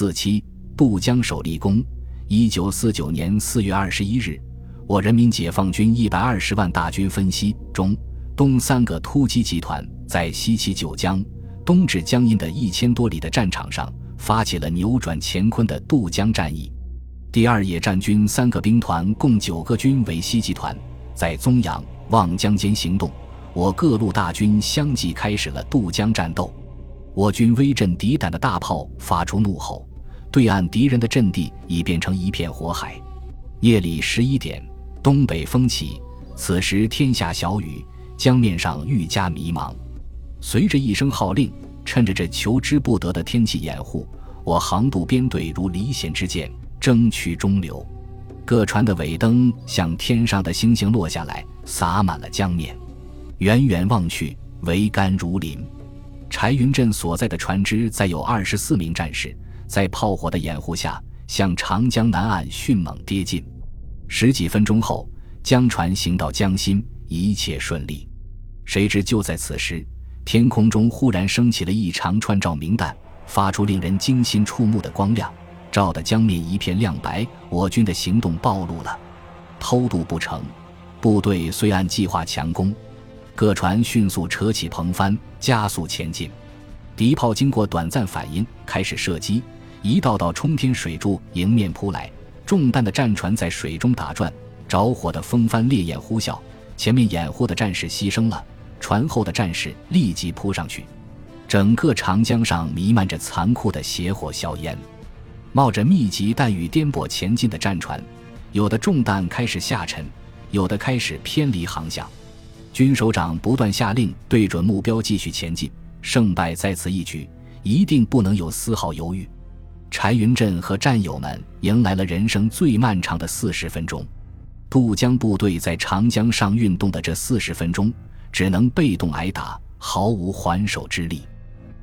四七渡江守立功。一九四九年四月二十一日，我人民解放军一百二十万大军分西、中、东三个突击集团，在西起九江、东至江阴的一千多里的战场上，发起了扭转乾坤的渡江战役。第二野战军三个兵团共九个军为西集团，在宗阳、望江间行动。我各路大军相继开始了渡江战斗。我军威震敌胆的大炮发出怒吼，对岸敌人的阵地已变成一片火海。夜里十一点，东北风起，此时天下小雨，江面上愈加迷茫。随着一声号令，趁着这求之不得的天气掩护，我航渡编队如离弦之箭，争取中流。各船的尾灯像天上的星星落下来，洒满了江面。远远望去，桅杆如林。柴云镇所在的船只载有二十四名战士，在炮火的掩护下，向长江南岸迅猛跌进。十几分钟后，江船行到江心，一切顺利。谁知就在此时，天空中忽然升起了一长串照明弹，发出令人惊心触目的光亮，照得江面一片亮白。我军的行动暴露了，偷渡不成。部队虽按计划强攻。各船迅速扯起篷帆，加速前进。敌炮经过短暂反应，开始射击。一道道冲天水柱迎面扑来，中弹的战船在水中打转，着火的风帆烈焰呼啸。前面掩护的战士牺牲了，船后的战士立即扑上去。整个长江上弥漫着残酷的血火硝烟，冒着密集弹雨颠簸前进的战船，有的中弹开始下沉，有的开始偏离航向。军首长不断下令，对准目标继续前进，胜败在此一举，一定不能有丝毫犹豫。柴云振和战友们迎来了人生最漫长的四十分钟。渡江部队在长江上运动的这四十分钟，只能被动挨打，毫无还手之力。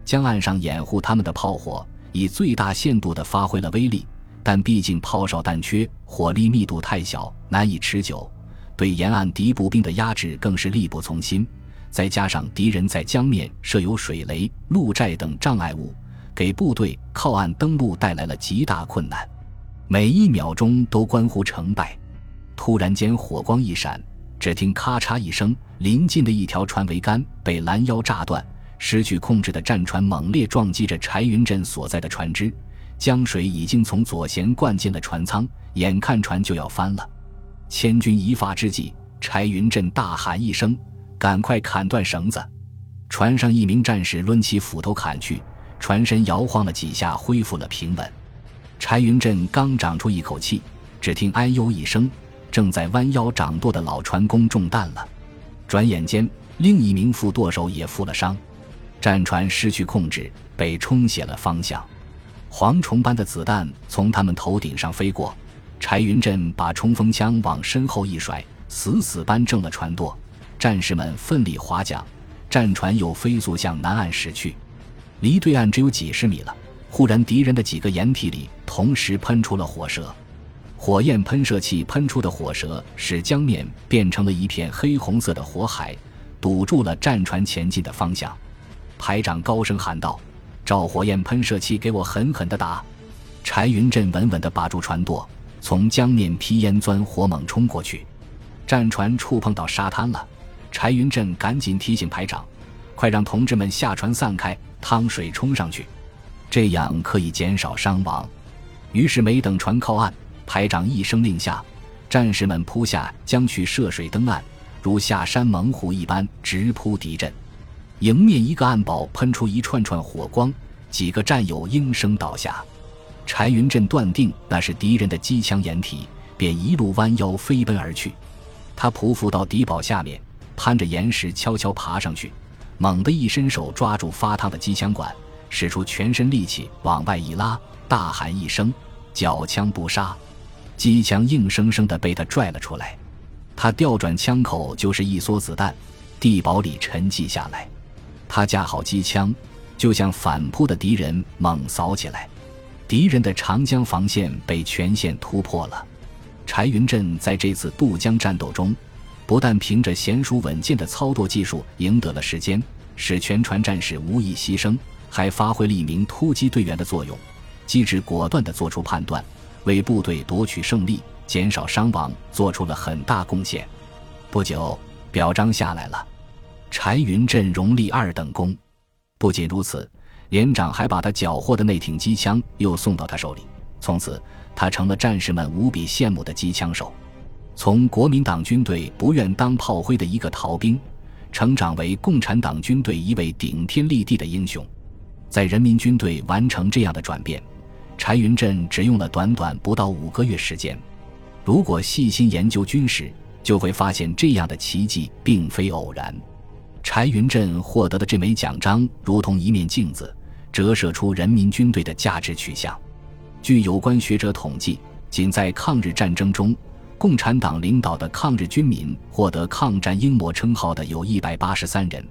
江岸上掩护他们的炮火以最大限度地发挥了威力，但毕竟炮少弹缺，火力密度太小，难以持久。对沿岸敌步兵的压制更是力不从心，再加上敌人在江面设有水雷、路寨等障碍物，给部队靠岸登陆带来了极大困难。每一秒钟都关乎成败。突然间，火光一闪，只听咔嚓一声，临近的一条船桅杆被拦腰炸断，失去控制的战船猛烈撞击着柴云镇所在的船只，江水已经从左舷灌进了船舱，眼看船就要翻了。千钧一发之际，柴云振大喊一声：“赶快砍断绳子！”船上一名战士抡起斧头砍去，船身摇晃了几下，恢复了平稳。柴云振刚长出一口气，只听“哎呦”一声，正在弯腰掌舵的老船工中弹了。转眼间，另一名副舵手也负了伤，战船失去控制，被冲斜了方向，蝗虫般的子弹从他们头顶上飞过。柴云振把冲锋枪往身后一甩，死死扳正了船舵。战士们奋力划桨，战船又飞速向南岸驶去。离对岸只有几十米了，忽然敌人的几个掩体里同时喷出了火舌，火焰喷射器喷出的火舌使江面变成了一片黑红色的火海，堵住了战船前进的方向。排长高声喊道：“照火焰喷射器给我狠狠地打！”柴云振稳稳地把住船舵。从江面劈烟钻火猛冲过去，战船触碰到沙滩了。柴云振赶紧提醒排长：“快让同志们下船散开，趟水冲上去，这样可以减少伤亡。”于是没等船靠岸，排长一声令下，战士们扑下将去涉水登岸，如下山猛虎一般直扑敌阵。迎面一个暗堡喷出一串串火光，几个战友应声倒下。柴云振断定那是敌人的机枪掩体，便一路弯腰飞奔而去。他匍匐到敌堡下面，攀着岩石悄悄爬上去，猛地一伸手抓住发烫的机枪管，使出全身力气往外一拉，大喊一声：“缴枪不杀！”机枪硬生生地被他拽了出来。他调转枪口就是一梭子弹，地堡里沉寂下来。他架好机枪，就向反扑的敌人猛扫起来。敌人的长江防线被全线突破了。柴云振在这次渡江战斗中，不但凭着娴熟稳健的操作技术赢得了时间，使全船战士无一牺牲，还发挥了一名突击队员的作用。机智果断地做出判断，为部队夺取胜利、减少伤亡做出了很大贡献。不久，表彰下来了，柴云振荣立二等功。不仅如此，连长还把他缴获的那挺机枪又送到他手里，从此他成了战士们无比羡慕的机枪手。从国民党军队不愿当炮灰的一个逃兵，成长为共产党军队一位顶天立地的英雄，在人民军队完成这样的转变。柴云振只用了短短不到五个月时间。如果细心研究军事，就会发现这样的奇迹并非偶然。柴云振获得的这枚奖章，如同一面镜子，折射出人民军队的价值取向。据有关学者统计，仅在抗日战争中，共产党领导的抗日军民获得“抗战英模”称号的有一百八十三人，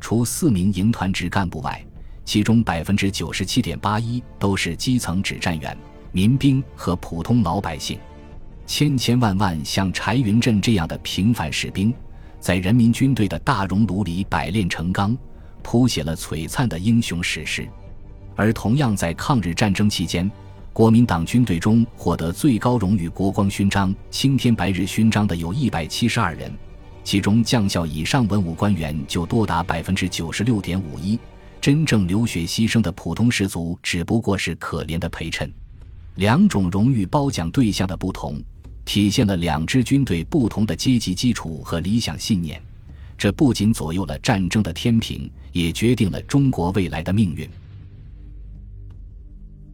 除四名营团职干部外。其中百分之九十七点八一都是基层指战员、民兵和普通老百姓，千千万万像柴云振这样的平凡士兵，在人民军队的大熔炉里百炼成钢，谱写了璀璨的英雄史诗。而同样在抗日战争期间，国民党军队中获得最高荣誉国光勋章、青天白日勋章的有一百七十二人，其中将校以上文武官员就多达百分之九十六点五一。真正流血牺牲的普通士卒只不过是可怜的陪衬。两种荣誉褒奖对象的不同，体现了两支军队不同的阶级基础和理想信念。这不仅左右了战争的天平，也决定了中国未来的命运。